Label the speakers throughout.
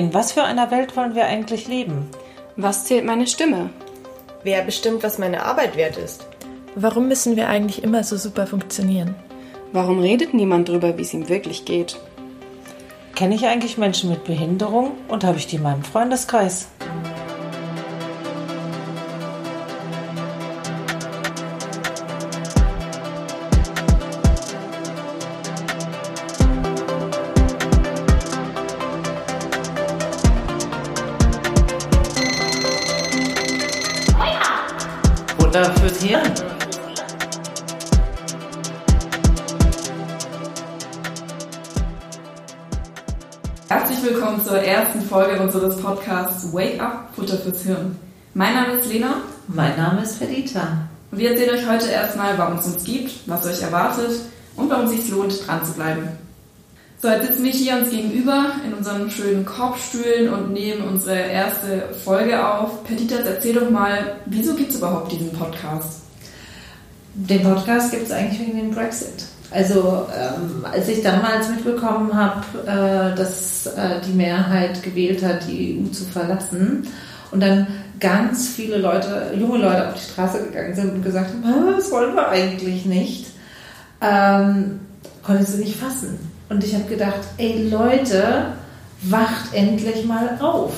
Speaker 1: In was für einer Welt wollen wir eigentlich leben?
Speaker 2: Was zählt meine Stimme?
Speaker 3: Wer bestimmt, was meine Arbeit wert ist?
Speaker 4: Warum müssen wir eigentlich immer so super funktionieren?
Speaker 2: Warum redet niemand drüber, wie es ihm wirklich geht?
Speaker 1: Kenne ich eigentlich Menschen mit Behinderung und habe ich die in meinem Freundeskreis?
Speaker 5: Herzlich willkommen zur ersten Folge unseres Podcasts Wake Up, Futter fürs Hirn. Mein Name ist Lena.
Speaker 1: Mein Name ist Perdita.
Speaker 5: Und wir erzählen euch heute erstmal, warum es uns gibt, was euch erwartet und warum es sich lohnt, dran zu bleiben. So, jetzt sitzen wir hier uns gegenüber in unseren schönen Korbstühlen und nehmen unsere erste Folge auf. Petitas, erzähl doch mal, wieso gibt es überhaupt diesen Podcast?
Speaker 1: Den Podcast gibt es eigentlich wegen dem Brexit. Also ähm, als ich damals mitbekommen habe, äh, dass äh, die Mehrheit gewählt hat, die EU zu verlassen und dann ganz viele Leute, junge Leute auf die Straße gegangen sind und gesagt haben, das wollen wir eigentlich nicht, ähm, konnte ich sie nicht fassen. Und ich habe gedacht, ey Leute, wacht endlich mal auf.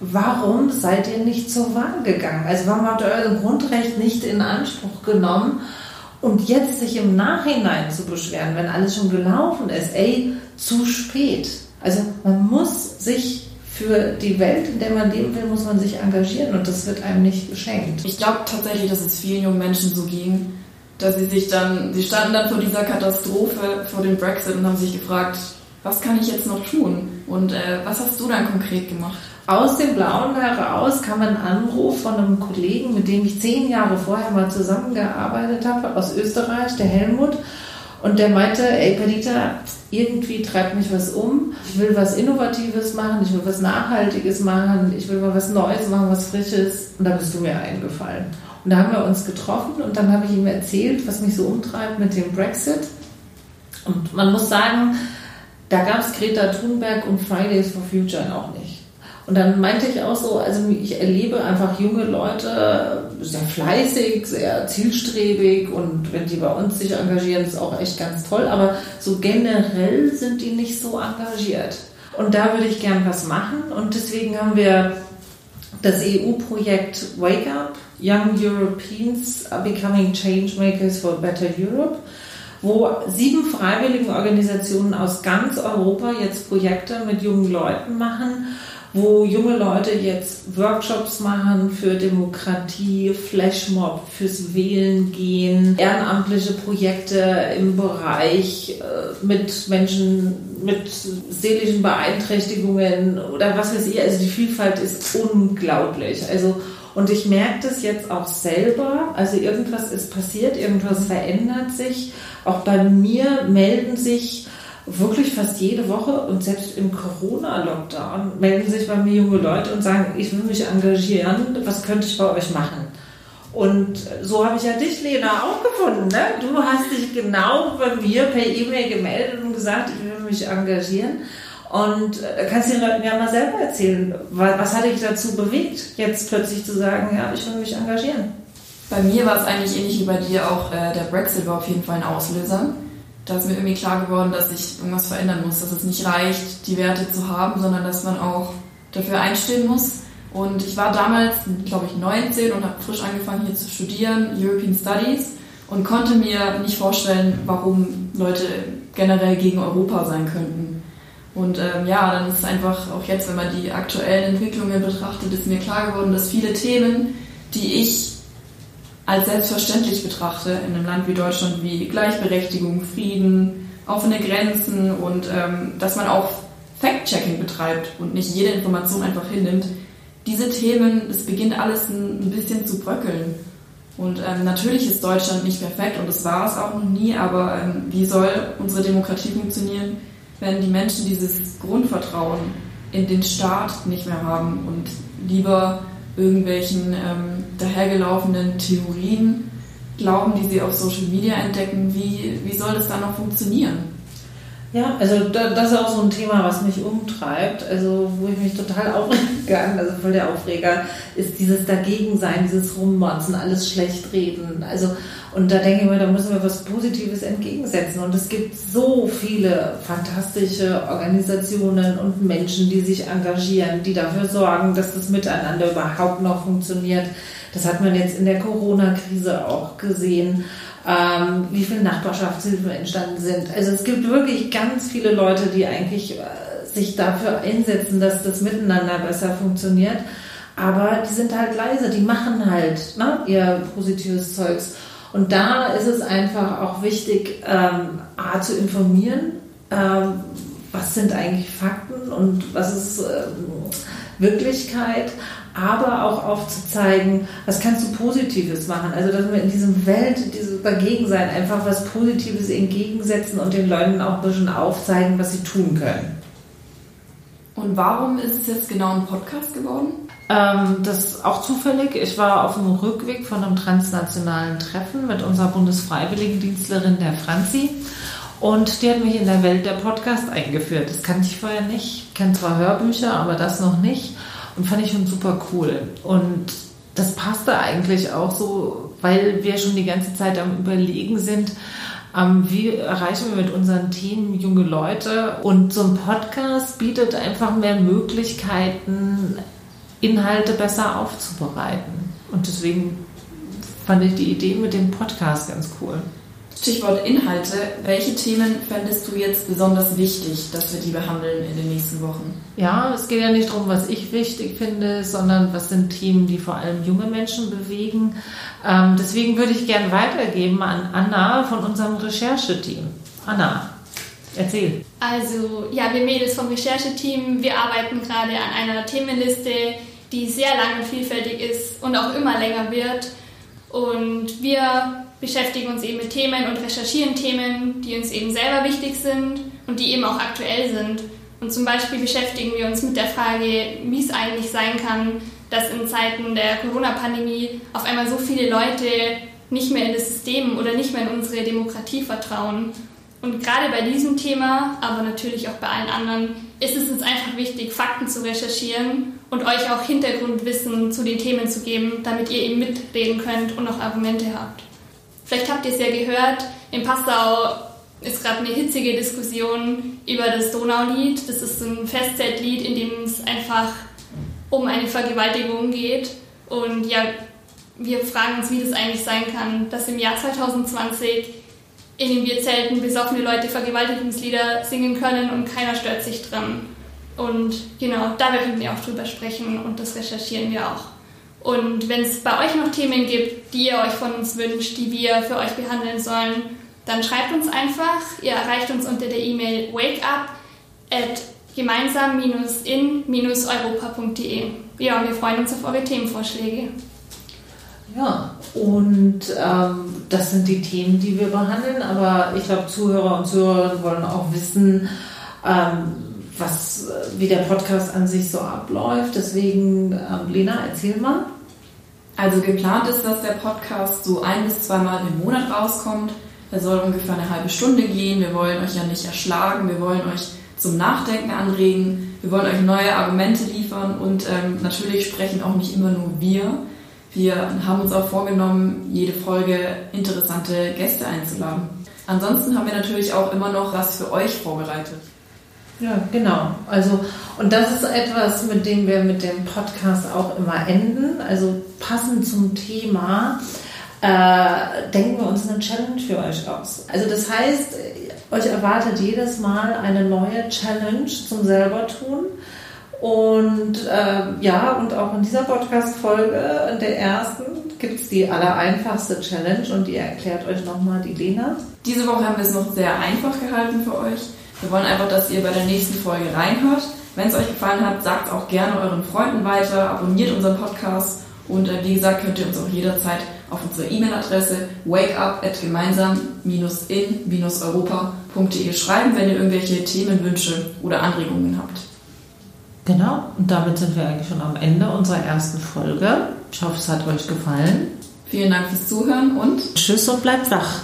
Speaker 1: Warum seid ihr nicht zur Wahl gegangen? Also warum habt ihr euer Grundrecht nicht in Anspruch genommen? Und jetzt sich im Nachhinein zu beschweren, wenn alles schon gelaufen ist, ey, zu spät. Also man muss sich für die Welt, in der man leben will, muss man sich engagieren und das wird einem nicht geschenkt.
Speaker 5: Ich glaube tatsächlich, dass es vielen jungen Menschen so ging, dass sie sich dann, sie standen dann vor dieser Katastrophe, vor dem Brexit und haben sich gefragt, was kann ich jetzt noch tun? Und äh, was hast du dann konkret gemacht?
Speaker 1: Aus dem Blauen heraus kam ein Anruf von einem Kollegen, mit dem ich zehn Jahre vorher mal zusammengearbeitet habe, aus Österreich, der Helmut. Und der meinte, ey Perdita, irgendwie treibt mich was um. Ich will was Innovatives machen, ich will was Nachhaltiges machen, ich will mal was Neues machen, was Frisches. Und da bist du mir eingefallen. Und da haben wir uns getroffen und dann habe ich ihm erzählt, was mich so umtreibt mit dem Brexit. Und man muss sagen, da gab es Greta Thunberg und Fridays for Future auch nicht. Und dann meinte ich auch so, also ich erlebe einfach junge Leute sehr fleißig, sehr zielstrebig und wenn die bei uns sich engagieren, ist auch echt ganz toll. Aber so generell sind die nicht so engagiert. Und da würde ich gern was machen und deswegen haben wir das EU-Projekt Wake Up, Young Europeans are Becoming Changemakers for a Better Europe, wo sieben freiwilligen Organisationen aus ganz Europa jetzt Projekte mit jungen Leuten machen, wo junge Leute jetzt Workshops machen für Demokratie, Flashmob, fürs Wählen gehen, ehrenamtliche Projekte im Bereich äh, mit Menschen mit seelischen Beeinträchtigungen oder was weiß ich. Also die Vielfalt ist unglaublich. Also und ich merke das jetzt auch selber. Also irgendwas ist passiert, irgendwas verändert sich. Auch bei mir melden sich wirklich fast jede Woche und selbst im Corona-Lockdown melden sich bei mir junge Leute und sagen, ich will mich engagieren, was könnte ich bei euch machen? Und so habe ich ja dich, Lena, auch gefunden. Ne? Du hast dich genau bei mir per E-Mail gemeldet und gesagt, ich will mich engagieren. Und äh, kannst den Leuten ja mal selber erzählen, was hat dich dazu bewegt, jetzt plötzlich zu sagen, ja, ich will mich engagieren?
Speaker 5: Bei mir war es eigentlich ähnlich wie bei dir auch, äh, der Brexit war auf jeden Fall ein Auslöser. Da ist mir irgendwie klar geworden, dass ich irgendwas verändern muss, dass es nicht reicht, die Werte zu haben, sondern dass man auch dafür einstehen muss. Und ich war damals, glaube ich, 19 und habe frisch angefangen hier zu studieren, European Studies, und konnte mir nicht vorstellen, warum Leute generell gegen Europa sein könnten. Und ähm, ja, dann ist es einfach auch jetzt, wenn man die aktuellen Entwicklungen betrachtet, ist mir klar geworden, dass viele Themen, die ich als selbstverständlich betrachte in einem Land wie Deutschland, wie Gleichberechtigung, Frieden, offene Grenzen und ähm, dass man auch Fact-Checking betreibt und nicht jede Information einfach hinnimmt. Diese Themen, es beginnt alles ein, bisschen zu bröckeln. Und ähm, natürlich ist Deutschland nicht perfekt und das war es auch noch nie, aber ähm, wie soll unsere Demokratie funktionieren, wenn die Menschen dieses Grundvertrauen in den Staat nicht mehr haben und lieber irgendwelchen ähm, dahergelaufenen Theorien glauben, die sie auf Social Media entdecken, wie, wie soll das dann noch funktionieren?
Speaker 1: Ja, also das ist auch so ein Thema, was mich umtreibt, also wo ich mich total aufregen kann, also voll der Aufreger, ist dieses Dagegensein, dieses Rummonzen, alles schlecht reden. Also, und da denke ich mir, da müssen wir was Positives entgegensetzen. Und es gibt so viele fantastische Organisationen und Menschen, die sich engagieren, die dafür sorgen, dass das Miteinander überhaupt noch funktioniert. Das hat man jetzt in der Corona-Krise auch gesehen ähm, wie viele Nachbarschaftshilfen entstanden sind. Also es gibt wirklich ganz viele Leute, die eigentlich äh, sich dafür einsetzen, dass das Miteinander besser funktioniert. Aber die sind halt leise, die machen halt ne, ihr positives Zeugs. Und da ist es einfach auch wichtig, ähm, A, zu informieren, ähm, was sind eigentlich Fakten und was ist ähm, Wirklichkeit, aber auch aufzuzeigen, was kannst du Positives machen. Also, dass wir in diesem Welt, dieses Dagegensein einfach was Positives entgegensetzen und den Leuten auch ein bisschen aufzeigen, was sie tun können.
Speaker 5: Und warum ist es jetzt genau ein Podcast geworden?
Speaker 1: Ähm, das ist auch zufällig. Ich war auf dem Rückweg von einem transnationalen Treffen mit unserer Bundesfreiwilligendienstlerin, der Franzi. Und die hat mich in der Welt der Podcast eingeführt. Das kannte ich vorher nicht. Ich kenne zwar Hörbücher, aber das noch nicht. Und fand ich schon super cool. Und das passte eigentlich auch so, weil wir schon die ganze Zeit am Überlegen sind, ähm, wie erreichen wir mit unseren Themen junge Leute. Und so ein Podcast bietet einfach mehr Möglichkeiten, Inhalte besser aufzubereiten. Und deswegen fand ich die Idee mit dem Podcast ganz cool.
Speaker 5: Stichwort Inhalte. Welche Themen fändest du jetzt besonders wichtig, dass wir die behandeln in den nächsten Wochen?
Speaker 1: Ja, es geht ja nicht darum, was ich wichtig finde, sondern was sind Themen, die vor allem junge Menschen bewegen. Ähm, deswegen würde ich gerne weitergeben an Anna von unserem Rechercheteam. Anna, erzähl.
Speaker 6: Also, ja, wir Mädels vom Rechercheteam, wir arbeiten gerade an einer Themenliste, die sehr lang und vielfältig ist und auch immer länger wird. Und wir beschäftigen uns eben mit Themen und recherchieren Themen, die uns eben selber wichtig sind und die eben auch aktuell sind. Und zum Beispiel beschäftigen wir uns mit der Frage, wie es eigentlich sein kann, dass in Zeiten der Corona-Pandemie auf einmal so viele Leute nicht mehr in das System oder nicht mehr in unsere Demokratie vertrauen. Und gerade bei diesem Thema, aber natürlich auch bei allen anderen, ist es uns einfach wichtig, Fakten zu recherchieren und euch auch Hintergrundwissen zu den Themen zu geben, damit ihr eben mitreden könnt und auch Argumente habt. Vielleicht habt ihr es ja gehört, in Passau ist gerade eine hitzige Diskussion über das Donaulied. Das ist ein Festzeltlied, in dem es einfach um eine Vergewaltigung geht. Und ja, wir fragen uns, wie das eigentlich sein kann, dass im Jahr 2020 in den Bierzelten besoffene Leute Vergewaltigungslieder singen können und keiner stört sich dran. Und genau, da werden wir auch drüber sprechen und das recherchieren wir auch. Und wenn es bei euch noch Themen gibt, die ihr euch von uns wünscht, die wir für euch behandeln sollen, dann schreibt uns einfach. Ihr erreicht uns unter der E-Mail wakeup at gemeinsam-in-europa.de. Ja, wir freuen uns auf eure Themenvorschläge.
Speaker 1: Ja, und ähm, das sind die Themen, die wir behandeln, aber ich glaube, Zuhörer und Zuhörerinnen wollen auch wissen, ähm, was, wie der Podcast an sich so abläuft. Deswegen, ähm, Lena, erzähl mal.
Speaker 5: Also geplant ist, dass der Podcast so ein bis zweimal im Monat rauskommt. Er soll ungefähr eine halbe Stunde gehen. Wir wollen euch ja nicht erschlagen. Wir wollen euch zum Nachdenken anregen. Wir wollen euch neue Argumente liefern und ähm, natürlich sprechen auch nicht immer nur wir. Wir haben uns auch vorgenommen, jede Folge interessante Gäste einzuladen. Ansonsten haben wir natürlich auch immer noch was für euch vorbereitet.
Speaker 1: Ja, genau. Also, und das ist etwas, mit dem wir mit dem Podcast auch immer enden. Also passend zum Thema äh, denken wir uns eine Challenge für euch aus. Also das heißt, euch erwartet jedes Mal eine neue Challenge zum selber tun. Und äh, ja, und auch in dieser Podcast-Folge, in der ersten, gibt es die allereinfachste Challenge und die erklärt euch nochmal die Lena.
Speaker 5: Diese Woche haben wir es noch sehr einfach gehalten für euch. Wir wollen einfach, dass ihr bei der nächsten Folge reinhört. Wenn es euch gefallen hat, sagt auch gerne euren Freunden weiter, abonniert unseren Podcast und äh, wie gesagt könnt ihr uns auch jederzeit auf unsere E-Mail-Adresse wakeup@gemeinsam-in-europa.de schreiben, wenn ihr irgendwelche Themenwünsche oder Anregungen habt.
Speaker 1: Genau, und damit sind wir eigentlich schon am Ende unserer ersten Folge. Ich hoffe, es hat euch gefallen.
Speaker 5: Vielen Dank fürs Zuhören und
Speaker 1: tschüss und bleibt wach.